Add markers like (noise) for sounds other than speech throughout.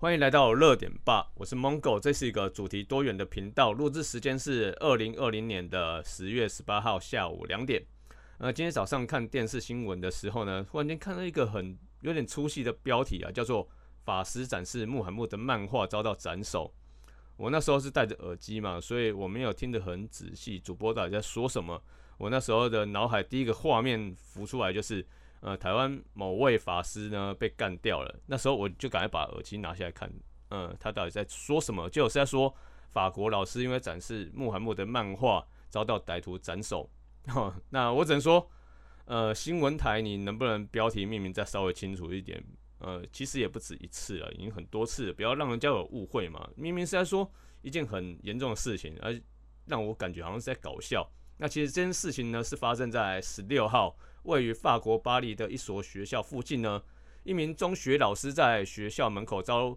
欢迎来到热点吧，我是 Mongo，这是一个主题多元的频道，录制时间是二零二零年的十月十八号下午两点。呃，今天早上看电视新闻的时候呢，忽然间看到一个很有点粗细的标题啊，叫做“法师展示穆罕默德漫画遭到斩首”。我那时候是戴着耳机嘛，所以我没有听得很仔细，主播到底在说什么。我那时候的脑海第一个画面浮出来就是。呃，台湾某位法师呢被干掉了。那时候我就赶快把耳机拿下来看，嗯，他到底在说什么？就是在说法国老师因为展示穆罕默德漫画遭到歹徒斩首。(laughs) 那我只能说，呃，新闻台你能不能标题命名再稍微清楚一点？呃，其实也不止一次了，已经很多次了，不要让人家有误会嘛。明明是在说一件很严重的事情，而让我感觉好像是在搞笑。那其实这件事情呢，是发生在十六号。位于法国巴黎的一所学校附近呢，一名中学老师在学校门口遭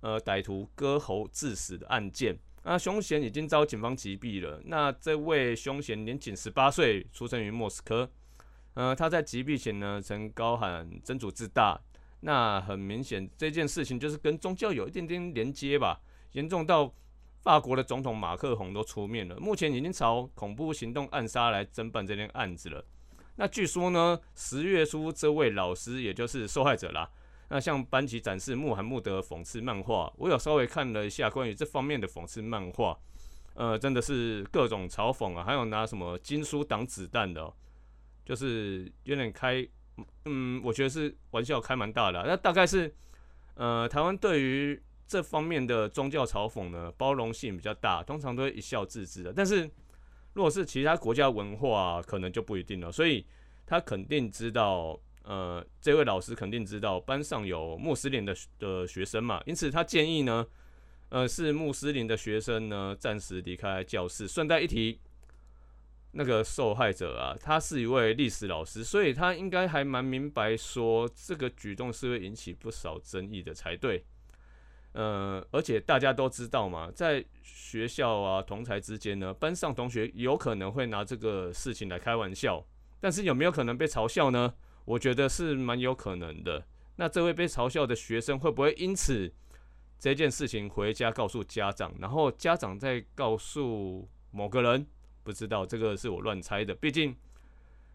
呃歹徒割喉致死的案件。那凶嫌已经遭警方击毙了。那这位凶嫌年仅十八岁，出生于莫斯科。呃，他在击毙前呢，曾高喊“真主至大”。那很明显，这件事情就是跟宗教有一点点连接吧。严重到法国的总统马克宏都出面了，目前已经朝恐怖行动暗杀来侦办这件案子了。那据说呢，十月初这位老师也就是受害者啦。那向班级展示穆罕默德讽刺漫画，我有稍微看了一下关于这方面的讽刺漫画，呃，真的是各种嘲讽啊，还有拿什么经书挡子弹的，就是有点开，嗯，我觉得是玩笑开蛮大的。那大概是，呃，台湾对于这方面的宗教嘲讽呢，包容性比较大，通常都会一笑置之的。但是如果是其他国家文化，可能就不一定了。所以他肯定知道，呃，这位老师肯定知道班上有穆斯林的的学生嘛，因此他建议呢，呃，是穆斯林的学生呢暂时离开教室。顺带一提，那个受害者啊，他是一位历史老师，所以他应该还蛮明白说这个举动是会引起不少争议的才对。呃，而且大家都知道嘛，在学校啊，同才之间呢，班上同学有可能会拿这个事情来开玩笑，但是有没有可能被嘲笑呢？我觉得是蛮有可能的。那这位被嘲笑的学生会不会因此这件事情回家告诉家长，然后家长再告诉某个人？不知道，这个是我乱猜的。毕竟，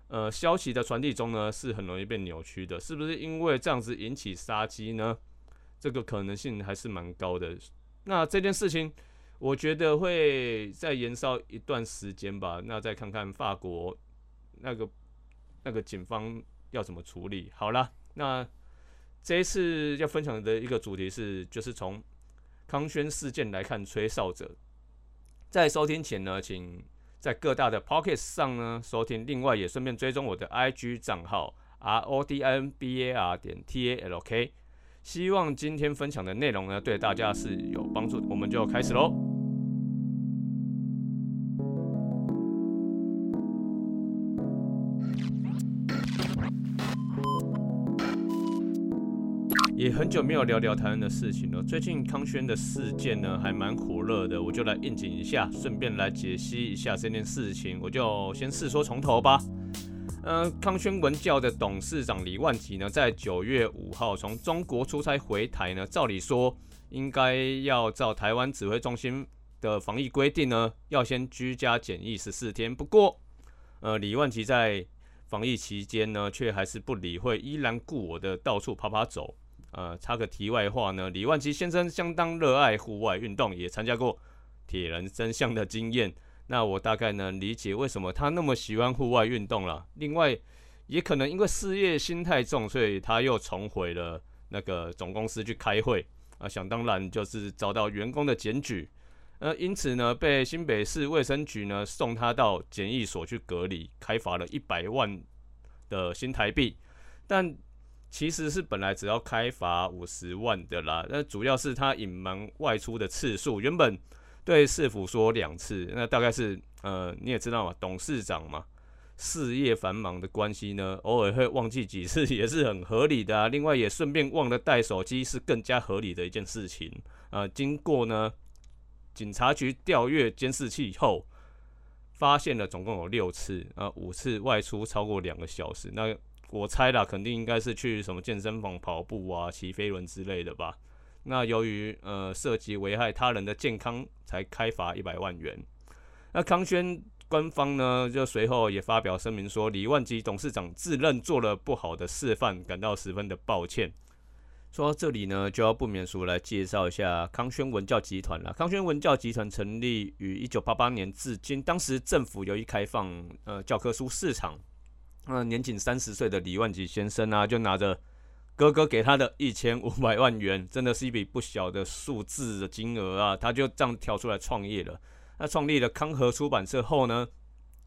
呃，消息的传递中呢，是很容易被扭曲的，是不是因为这样子引起杀机呢？这个可能性还是蛮高的。那这件事情，我觉得会再延烧一段时间吧。那再看看法国那个那个警方要怎么处理。好了，那这一次要分享的一个主题是，就是从康轩事件来看吹哨者。在收听前呢，请在各大的 Pocket 上呢收听，另外也顺便追踪我的 IG 账号 R O D N B A R 点 T A L K。希望今天分享的内容呢，对大家是有帮助的。我们就开始喽。也很久没有聊聊台湾的事情了。最近康轩的事件呢，还蛮火热的，我就来应景一下，顺便来解析一下这件事情。我就先试说从头吧。呃，康轩文教的董事长李万吉呢，在九月五号从中国出差回台呢，照理说应该要照台湾指挥中心的防疫规定呢，要先居家检疫十四天。不过，呃，李万吉在防疫期间呢，却还是不理会，依然顾我的到处跑跑走。呃，插个题外话呢，李万吉先生相当热爱户外运动，也参加过铁人真相的经验。那我大概能理解为什么他那么喜欢户外运动了。另外，也可能因为事业心太重，所以他又重回了那个总公司去开会啊。想当然就是遭到员工的检举，呃，因此呢，被新北市卫生局呢送他到检疫所去隔离，开罚了一百万的新台币。但其实是本来只要开罚五十万的啦。那主要是他隐瞒外出的次数，原本。对市府说两次，那大概是呃你也知道嘛，董事长嘛，事业繁忙的关系呢，偶尔会忘记几次 (laughs) 也是很合理的啊。另外也顺便忘了带手机是更加合理的一件事情啊。经过呢警察局调阅监视器以后，发现了总共有六次啊，五次外出超过两个小时。那我猜啦，肯定应该是去什么健身房跑步啊、骑飞轮之类的吧。那由于呃涉及危害他人的健康，才开罚一百万元。那康轩官方呢，就随后也发表声明说，李万吉董事长自认做了不好的示范，感到十分的抱歉。说到这里呢，就要不免俗来介绍一下康轩文教集团了。康轩文教集团成立于一九八八年至今，当时政府由于开放呃教科书市场，那年仅三十岁的李万吉先生啊，就拿着哥哥给他的一千五百万元，真的是一笔不小的数字的金额啊，他就这样跳出来创业了。那创立了康和出版社后呢，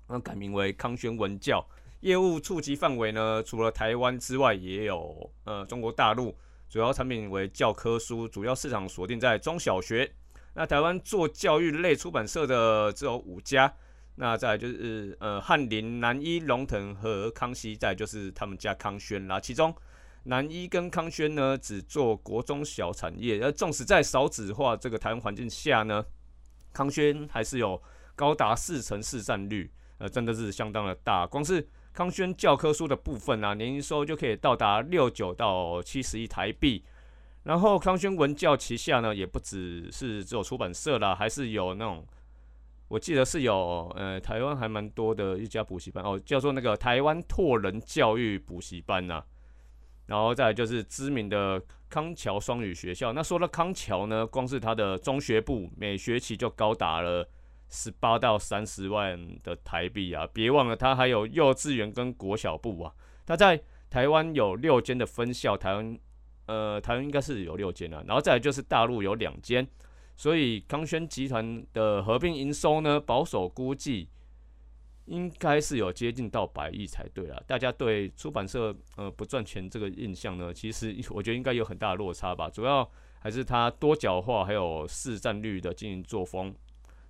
那改名为康轩文教，业务触及范围呢，除了台湾之外，也有呃中国大陆。主要产品为教科书，主要市场锁定在中小学。那台湾做教育类出版社的只有五家。那再就是呃翰林、南一、龙腾和康熙，再就是他们家康轩啦。其中南一跟康轩呢，只做国中小产业。而纵使在少子化这个台湾环境下呢，康轩还是有高达四成市占率，呃，真的是相当的大。光是康轩教科书的部分啊，年营收就可以到达六九到七十亿台币。然后康轩文教旗下呢，也不只是只有出版社啦，还是有那种，我记得是有呃台湾还蛮多的一家补习班哦，叫做那个台湾拓人教育补习班呐。然后再就是知名的康桥双语学校。那说到康桥呢，光是它的中学部每学期就高达了。十八到三十万的台币啊！别忘了，它还有幼稚园跟国小部啊。它在台湾有六间的分校，台湾呃，台湾应该是有六间啊。然后再来就是大陆有两间，所以康轩集团的合并营收呢，保守估计应该是有接近到百亿才对啦。大家对出版社呃不赚钱这个印象呢，其实 (laughs) 我觉得应该有很大的落差吧。主要还是它多角化还有市占率的经营作风。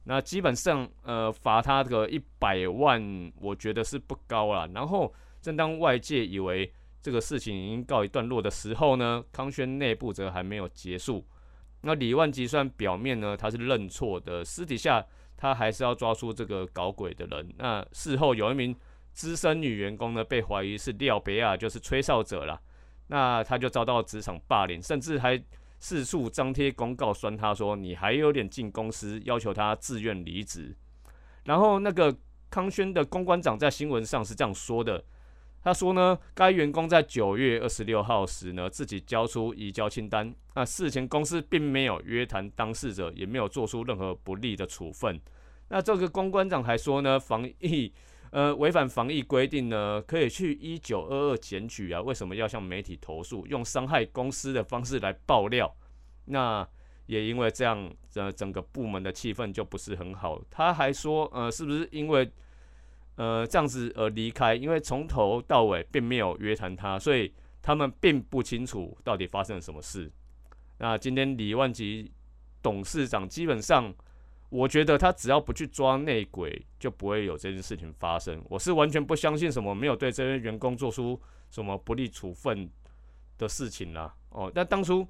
那基本上，呃，罚他个一百万，我觉得是不高啦。然后，正当外界以为这个事情已经告一段落的时候呢，康轩内部则还没有结束。那李万吉算表面呢，他是认错的，私底下他还是要抓出这个搞鬼的人。那事后有一名资深女员工呢，被怀疑是廖别亚，就是吹哨者了。那他就遭到职场霸凌，甚至还。四处张贴公告酸他说你还有脸进公司，要求他自愿离职。然后那个康轩的公关长在新闻上是这样说的，他说呢，该员工在九月二十六号时呢自己交出移交清单，那事前公司并没有约谈当事者，也没有做出任何不利的处分。那这个公关长还说呢，防疫呃违反防疫规定呢，可以去一九二二检举啊，为什么要向媒体投诉，用伤害公司的方式来爆料？那也因为这样，呃，整个部门的气氛就不是很好。他还说，呃，是不是因为，呃，这样子而离开？因为从头到尾并没有约谈他，所以他们并不清楚到底发生了什么事。那今天李万吉董事长基本上，我觉得他只要不去抓内鬼，就不会有这件事情发生。我是完全不相信什么没有对这些员工做出什么不利处分的事情啦。哦，但当初。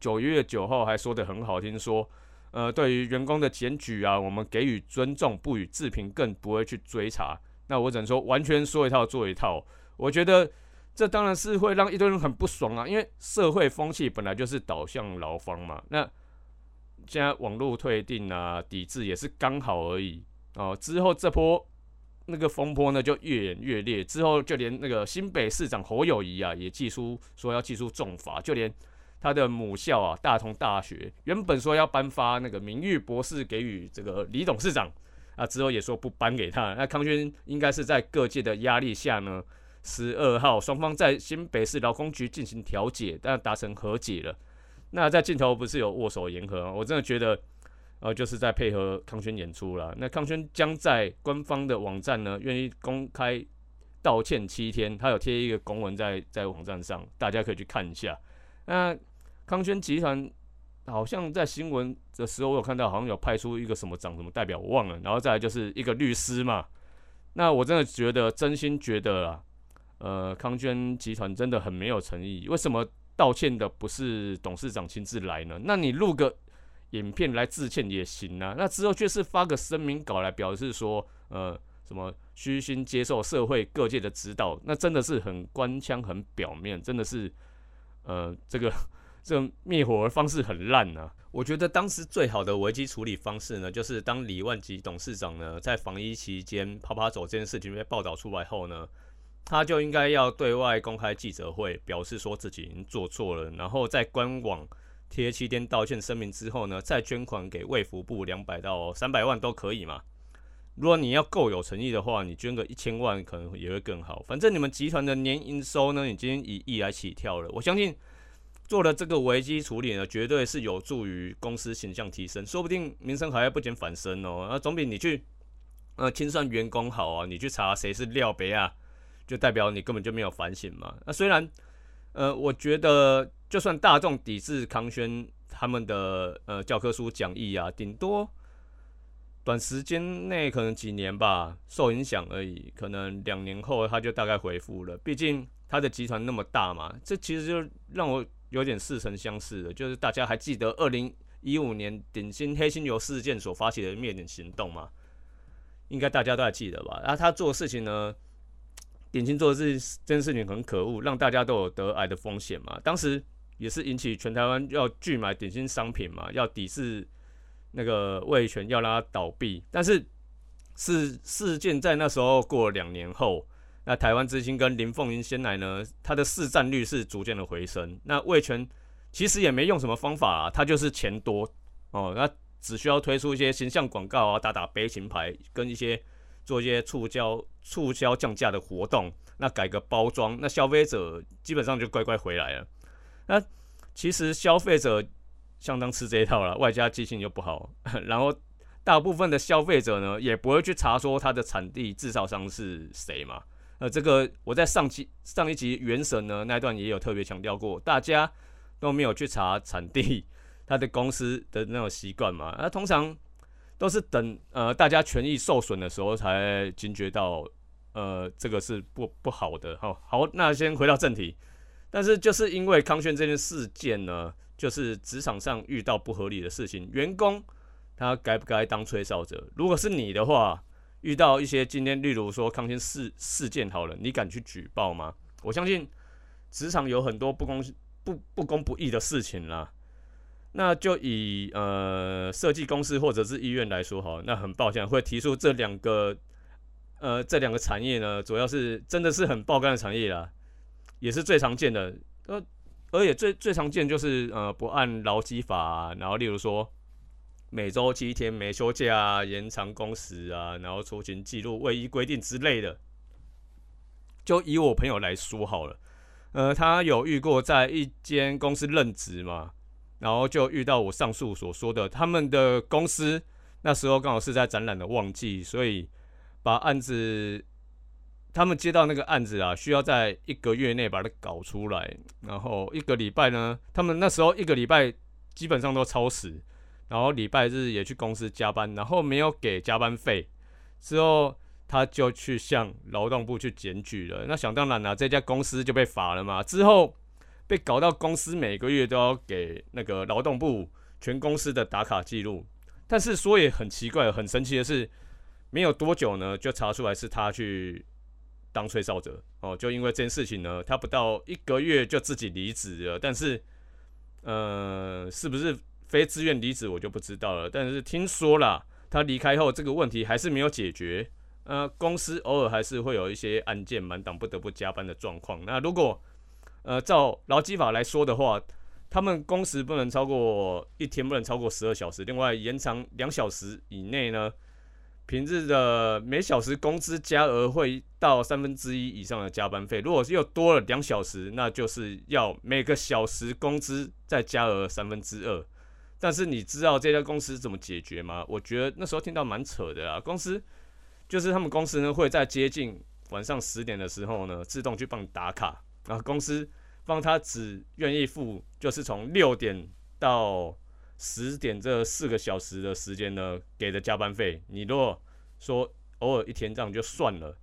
九月九号还说的很好听，说，呃，对于员工的检举啊，我们给予尊重，不予置评，更不会去追查。那我只能说，完全说一套做一套。我觉得这当然是会让一堆人很不爽啊，因为社会风气本来就是导向劳方嘛。那现在网络退订啊，抵制也是刚好而已哦。之后这波那个风波呢，就越演越烈。之后就连那个新北市长侯友谊啊，也寄出说要寄出重罚，就连。他的母校啊，大同大学原本说要颁发那个名誉博士给予这个李董事长啊，之后也说不颁给他。那康轩应该是在各界的压力下呢，十二号双方在新北市劳工局进行调解，但达成和解了。那在镜头不是有握手言和，我真的觉得呃就是在配合康轩演出了。那康轩将在官方的网站呢，愿意公开道歉七天，他有贴一个公文在在网站上，大家可以去看一下。那康轩集团好像在新闻的时候，我有看到，好像有派出一个什么长什么代表，我忘了。然后再来就是一个律师嘛。那我真的觉得，真心觉得啊，呃，康轩集团真的很没有诚意。为什么道歉的不是董事长亲自来呢？那你录个影片来致歉也行啊。那之后却是发个声明稿来表示说，呃，什么虚心接受社会各界的指导，那真的是很官腔、很表面，真的是，呃，这个。这灭火的方式很烂啊。我觉得当时最好的危机处理方式呢，就是当李万吉董事长呢在防疫期间跑跑走这件事情被报道出来后呢，他就应该要对外公开记者会，表示说自己已经做错了，然后在官网贴七天道歉声明之后呢，再捐款给卫福部两百到三百万都可以嘛。如果你要够有诚意的话，你捐个一千万可能也会更好。反正你们集团的年营收呢已经以亿来起跳了，我相信。做了这个危机处理呢，绝对是有助于公司形象提升，说不定名声还要不减反升哦。那总比你去呃清算员工好啊，你去查谁是廖别啊，就代表你根本就没有反省嘛。那虽然呃，我觉得就算大众抵制康轩他们的呃教科书讲义啊，顶多短时间内可能几年吧受影响而已，可能两年后他就大概恢复了。毕竟他的集团那么大嘛，这其实就让我。有点似曾相识的，就是大家还记得二零一五年顶新黑心油事件所发起的灭顶行动吗？应该大家都还记得吧？然后他做的事情呢，顶新做的这这件事情很可恶，让大家都有得癌的风险嘛。当时也是引起全台湾要拒买顶新商品嘛，要抵制那个味全，要让它倒闭。但是事事件在那时候过了两年后。那台湾之星跟林凤英先来呢，它的市占率是逐渐的回升。那味全其实也没用什么方法啊，它就是钱多哦，那只需要推出一些形象广告啊，打打悲情牌，跟一些做一些促销、促销降价的活动，那改个包装，那消费者基本上就乖乖回来了。那其实消费者相当吃这一套了，外加记性又不好，(laughs) 然后大部分的消费者呢，也不会去查说它的产地制造商是谁嘛。呃，这个我在上期上一集《原神》呢那一段也有特别强调过，大家都没有去查产地，他的公司的那种习惯嘛。那通常都是等呃大家权益受损的时候才惊觉到，呃，这个是不不好的。好，好，那先回到正题。但是就是因为康轩这件事件呢，就是职场上遇到不合理的事情，员工他该不该当吹哨者？如果是你的话。遇到一些今天，例如说康天事事件好了，你敢去举报吗？我相信职场有很多不公不不公不义的事情啦。那就以呃设计公司或者是医院来说哈，那很抱歉会提出这两个呃这两个产业呢，主要是真的是很爆肝的产业啦，也是最常见的。呃，而且最最常见就是呃不按劳基法，然后例如说。每周七天没休假，延长工时啊，然后出勤记录未依规定之类的。就以我朋友来说好了，呃，他有遇过在一间公司任职嘛，然后就遇到我上述所说的，他们的公司那时候刚好是在展览的旺季，所以把案子他们接到那个案子啊，需要在一个月内把它搞出来，然后一个礼拜呢，他们那时候一个礼拜基本上都超时。然后礼拜日也去公司加班，然后没有给加班费，之后他就去向劳动部去检举了。那想当然了，这家公司就被罚了嘛。之后被搞到公司每个月都要给那个劳动部全公司的打卡记录。但是说也很奇怪、很神奇的是，没有多久呢，就查出来是他去当吹哨者哦。就因为这件事情呢，他不到一个月就自己离职了。但是，呃，是不是？非自愿离职我就不知道了，但是听说啦，他离开后这个问题还是没有解决。呃，公司偶尔还是会有一些案件满档不得不加班的状况。那如果呃照劳基法来说的话，他们工时不能超过一天不能超过十二小时，另外延长两小时以内呢，平日的每小时工资加额会到三分之一以上的加班费。如果是又多了两小时，那就是要每个小时工资再加额三分之二。但是你知道这家公司怎么解决吗？我觉得那时候听到蛮扯的啊。公司就是他们公司呢会在接近晚上十点的时候呢自动去帮你打卡，然后公司帮他只愿意付就是从六点到十点这四个小时的时间呢给的加班费。你如果说偶尔一天这样就算了，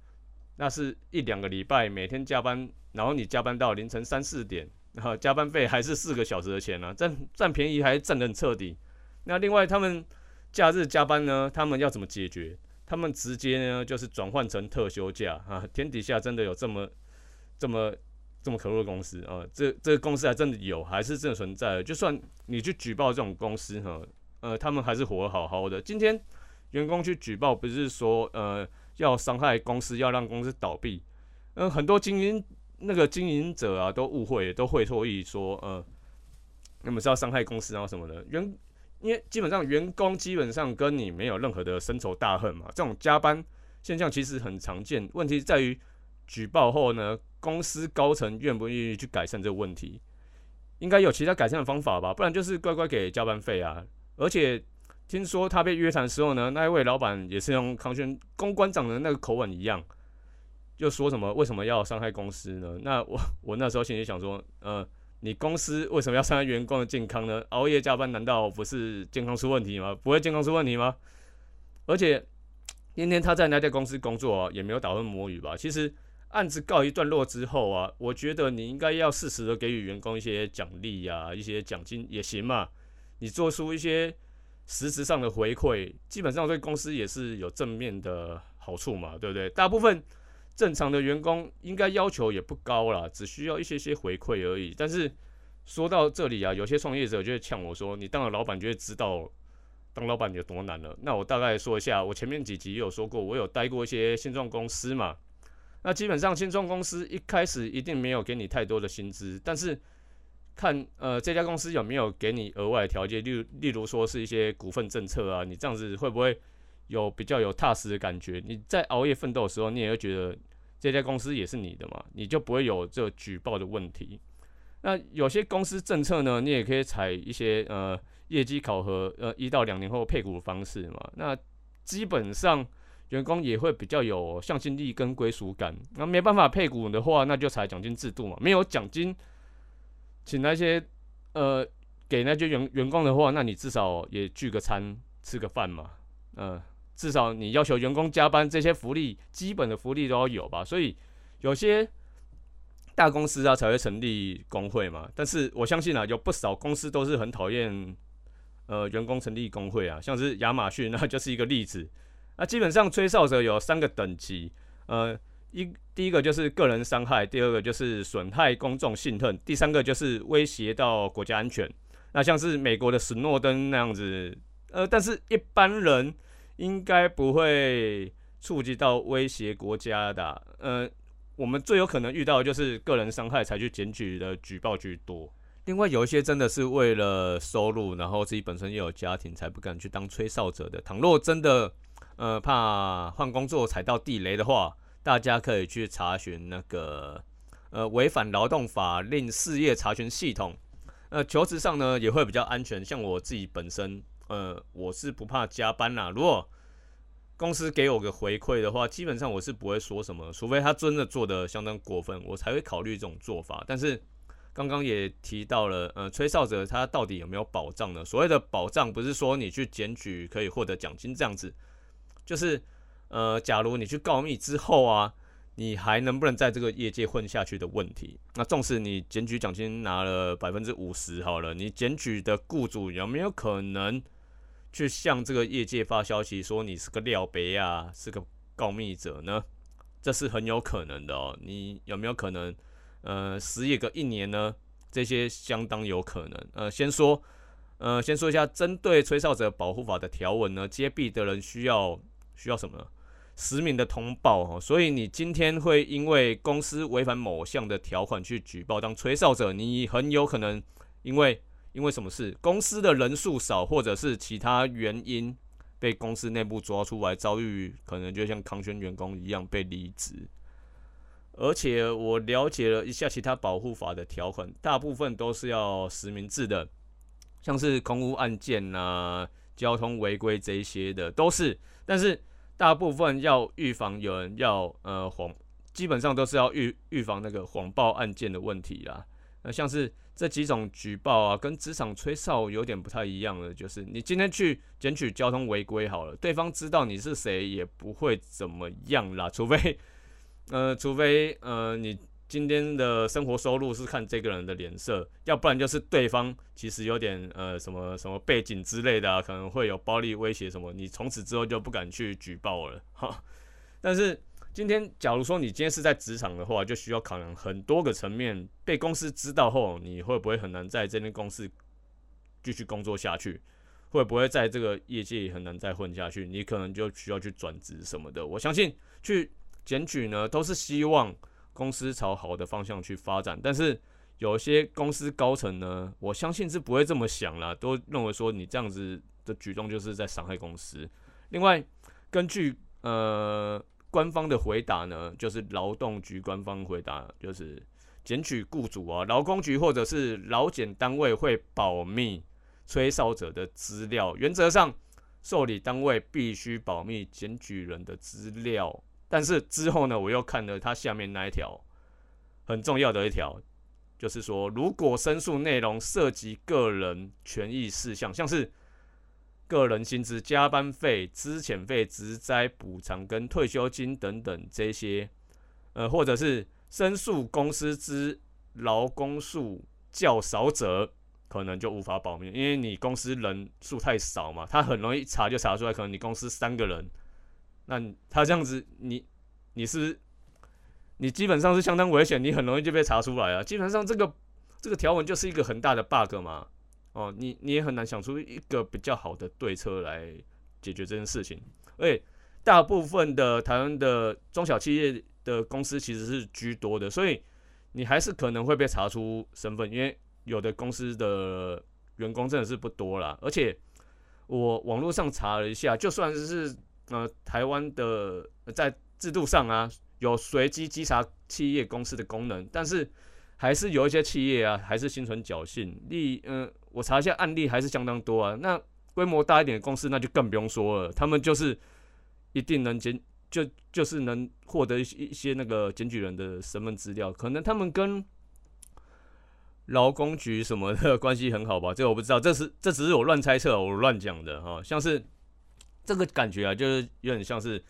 那是一两个礼拜每天加班，然后你加班到凌晨三四点。然后加班费还是四个小时的钱呢，占占便宜还占得很彻底。那另外他们假日加班呢，他们要怎么解决？他们直接呢就是转换成特休假啊。天底下真的有这么这么这么可恶的公司啊，这这个公司还真的有，还是真的存在的。就算你去举报这种公司哈，呃，他们还是活得好好的。今天员工去举报，不是说呃要伤害公司，要让公司倒闭。嗯，很多精英那个经营者啊，都误会，都会错意说呃，那么是要伤害公司啊什么的。员因为基本上员工基本上跟你没有任何的深仇大恨嘛，这种加班现象其实很常见。问题在于举报后呢？公司高层愿不愿意去改善这个问题？应该有其他改善的方法吧，不然就是乖乖给加班费啊。而且听说他被约谈的时候呢，那一位老板也是用康轩公关长的那个口吻一样，就说什么为什么要伤害公司呢？那我 (laughs) 我那时候心里想说，呃，你公司为什么要伤害员工的健康呢？熬夜加班难道不是健康出问题吗？不会健康出问题吗？而且今天他在那家公司工作，也没有打混摸鱼吧？其实。案子告一段落之后啊，我觉得你应该要适时的给予员工一些奖励呀，一些奖金也行嘛。你做出一些实质上的回馈，基本上对公司也是有正面的好处嘛，对不对？大部分正常的员工应该要求也不高啦，只需要一些些回馈而已。但是说到这里啊，有些创业者就会呛我说：“你当了老板就会知道当老板有多难了。”那我大概说一下，我前面几集有说过，我有待过一些现状公司嘛。那基本上，新创公司一开始一定没有给你太多的薪资，但是看呃这家公司有没有给你额外的条件，例例如说是一些股份政策啊，你这样子会不会有比较有踏实的感觉？你在熬夜奋斗的时候，你也会觉得这家公司也是你的嘛，你就不会有这举报的问题。那有些公司政策呢，你也可以采一些呃业绩考核，呃一到两年后配股的方式嘛。那基本上。员工也会比较有向心力跟归属感。那没办法配股的话，那就采奖金制度嘛。没有奖金，请那些呃给那些员员工的话，那你至少也聚个餐吃个饭嘛。嗯，至少你要求员工加班，这些福利基本的福利都要有吧。所以有些大公司啊才会成立工会嘛。但是我相信啊，有不少公司都是很讨厌呃员工成立工会啊，像是亚马逊那就是一个例子。那基本上吹哨者有三个等级，呃，一第一个就是个人伤害，第二个就是损害公众信任，第三个就是威胁到国家安全。那像是美国的史诺登那样子，呃，但是一般人应该不会触及到威胁国家的。呃，我们最有可能遇到就是个人伤害才去检举的举报居多。另外有一些真的是为了收入，然后自己本身也有家庭才不敢去当吹哨者的。倘若真的，呃，怕换工作踩到地雷的话，大家可以去查询那个呃违反劳动法令事业查询系统。呃，求职上呢也会比较安全。像我自己本身，呃，我是不怕加班啦。如果公司给我个回馈的话，基本上我是不会说什么，除非他真的做的相当过分，我才会考虑这种做法。但是刚刚也提到了，呃，吹哨者他到底有没有保障呢？所谓的保障，不是说你去检举可以获得奖金这样子。就是，呃，假如你去告密之后啊，你还能不能在这个业界混下去的问题？那纵使你检举奖金拿了百分之五十好了，你检举的雇主有没有可能去向这个业界发消息说你是个料杯啊，是个告密者呢？这是很有可能的哦。你有没有可能，呃，失业个一年呢？这些相当有可能。呃，先说，呃，先说一下针对吹哨者保护法的条文呢，揭弊的人需要。需要什么？实名的通报哦。所以你今天会因为公司违反某项的条款去举报当吹哨者，你很有可能因为因为什么事？公司的人数少，或者是其他原因被公司内部抓出来，遭遇可能就像康轩员工一样被离职。而且我了解了一下其他保护法的条款，大部分都是要实名制的，像是空屋案件啊、交通违规这些的都是。但是大部分要预防有人要呃谎，基本上都是要预预防那个谎报案件的问题啦。那像是这几种举报啊，跟职场吹哨有点不太一样的，就是你今天去检举交通违规好了，对方知道你是谁也不会怎么样啦，除非呃除非呃你。今天的生活收入是看这个人的脸色，要不然就是对方其实有点呃什么什么背景之类的，可能会有暴力威胁什么，你从此之后就不敢去举报了哈。但是今天假如说你今天是在职场的话，就需要考量很多个层面。被公司知道后，你会不会很难在这间公司继续工作下去？会不会在这个业界很难再混下去？你可能就需要去转职什么的。我相信去检举呢，都是希望公司朝好的方向去发展。但是有些公司高层呢，我相信是不会这么想了，都认为说你这样子的举动就是在伤害公司。另外，根据呃官方的回答呢，就是劳动局官方回答就是检举雇主啊，劳工局或者是劳检单位会保密吹哨者的资料，原则上受理单位必须保密检举人的资料。但是之后呢，我又看了他下面那一条很重要的一条，就是说如果申诉内容涉及个人权益事项，像是个人薪资、加班费、资遣费、职灾补偿跟退休金等等这些，呃，或者是申诉公司之劳工数较少者，可能就无法保密，因为你公司人数太少嘛，他很容易查就查出来，可能你公司三个人，那他这样子，你你是你基本上是相当危险，你很容易就被查出来啊。基本上这个这个条文就是一个很大的 bug 嘛。哦，你你也很难想出一个比较好的对策来解决这件事情。而且大部分的台湾的中小企业的公司其实是居多的，所以你还是可能会被查出身份，因为有的公司的员工真的是不多啦。而且我网络上查了一下，就算是呃台湾的在制度上啊有随机稽查企业公司的功能，但是还是有一些企业啊还是心存侥幸，例嗯。我查一下案例还是相当多啊，那规模大一点的公司那就更不用说了，他们就是一定能检，就就是能获得一些一些那个检举人的身份资料，可能他们跟劳工局什么的关系很好吧，这我不知道，这是 (laughs) 这只是我乱猜测，我乱讲的哈，像是这个感觉啊，就是有点像是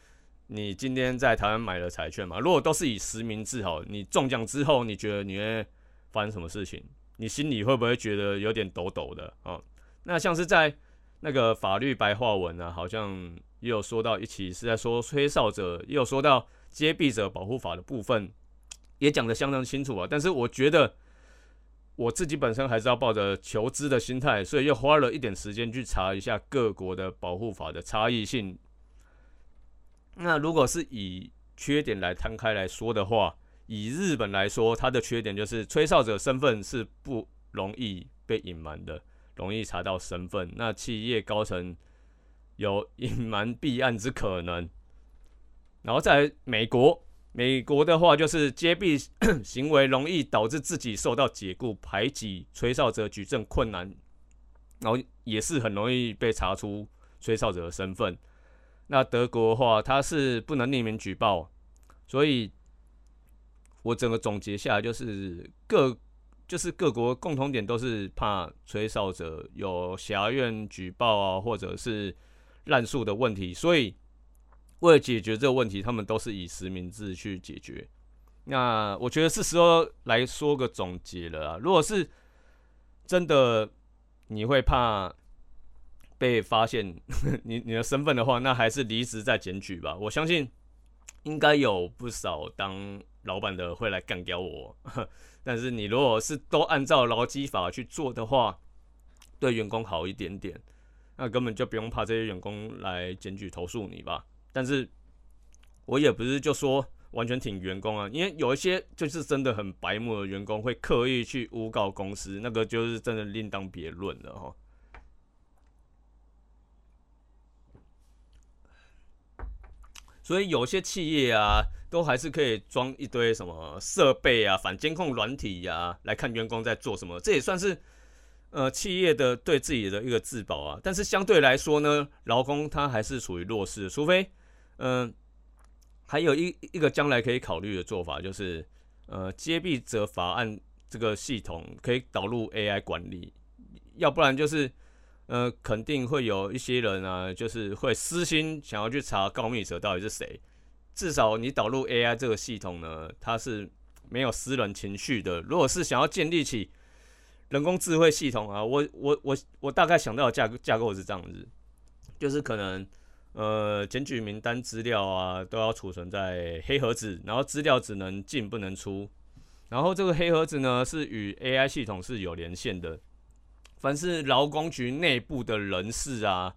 你今天在台湾买了彩券嘛，如果都是以实名制好，你中奖之后，你觉得你会发生什么事情？你心里会不会觉得有点抖抖的啊？那像是在那个法律白话文啊，好像也有说到一起是在说吹哨者，也有说到揭弊者保护法的部分，也讲得相当清楚啊。但是我觉得我自己本身还是要抱着求知的心态，所以又花了一点时间去查一下各国的保护法的差异性。那如果是以缺点来摊开来说的话，以日本来说，它的缺点就是吹哨者身份是不容易被隐瞒的，容易查到身份。那企业高层有隐瞒弊案之可能。然后在美国，美国的话就是揭弊行为容易导致自己受到解雇、排挤，吹哨者举证困难，然后也是很容易被查出吹哨者的身份。那德国的话，它是不能匿名举报，所以。我整个总结下来就是各就是各国共同点都是怕吹哨者有狭怨举报啊，或者是滥诉的问题，所以为了解决这个问题，他们都是以实名制去解决。那我觉得是时候来说个总结了啊！如果是真的你会怕被发现 (laughs) 你你的身份的话，那还是离职再检举吧。我相信应该有不少当。老板的会来干掉我，(laughs) 但是你如果是都按照劳基法去做的话，对员工好一点点，那根本就不用怕这些员工来检举投诉你吧。但是我也不是就说完全挺员工啊，因为有一些就是真的很白目的员工会刻意去诬告公司，那个就是真的另当别论了哈。所以有些企业啊。都还是可以装一堆什么设备啊、反监控软体呀，来看员工在做什么。这也算是呃企业的对自己的一个自保啊。但是相对来说呢，劳工他还是处于弱势，除非嗯，还有一一个将来可以考虑的做法，就是呃揭弊者法案这个系统可以导入 AI 管理，要不然就是呃肯定会有一些人啊，就是会私心想要去查告密者到底是谁。至少你导入 AI 这个系统呢，它是没有私人情绪的。如果是想要建立起人工智慧系统啊，我我我我大概想到的架架构是这样子，就是可能呃，检举名单资料啊，都要储存在黑盒子，然后资料只能进不能出。然后这个黑盒子呢，是与 AI 系统是有连线的。凡是劳工局内部的人士啊，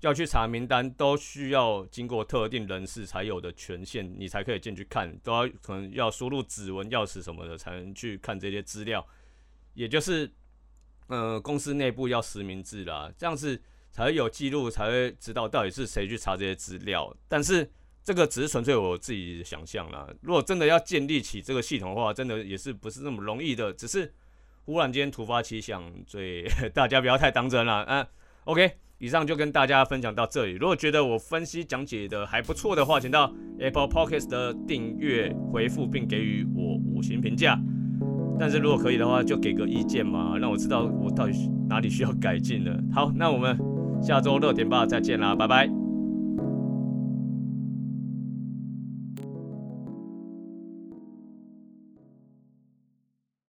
要去查名单，都需要经过特定人士才有的权限，你才可以进去看，都要可能要输入指纹、钥匙什么的，才能去看这些资料。也就是，呃，公司内部要实名制啦，这样子。才有记录，才会知道到底是谁去查这些资料。但是这个只是纯粹我自己想象啦。如果真的要建立起这个系统的话，真的也是不是那么容易的。只是忽然间突发奇想，所以 (laughs) 大家不要太当真了。嗯，OK，以上就跟大家分享到这里。如果觉得我分析讲解的还不错的话，请到 Apple Podcast 的订阅回复并给予我五星评价。但是如果可以的话，就给个意见嘛，让我知道我到底哪里需要改进了。好，那我们。下周六点半再见啦，拜拜。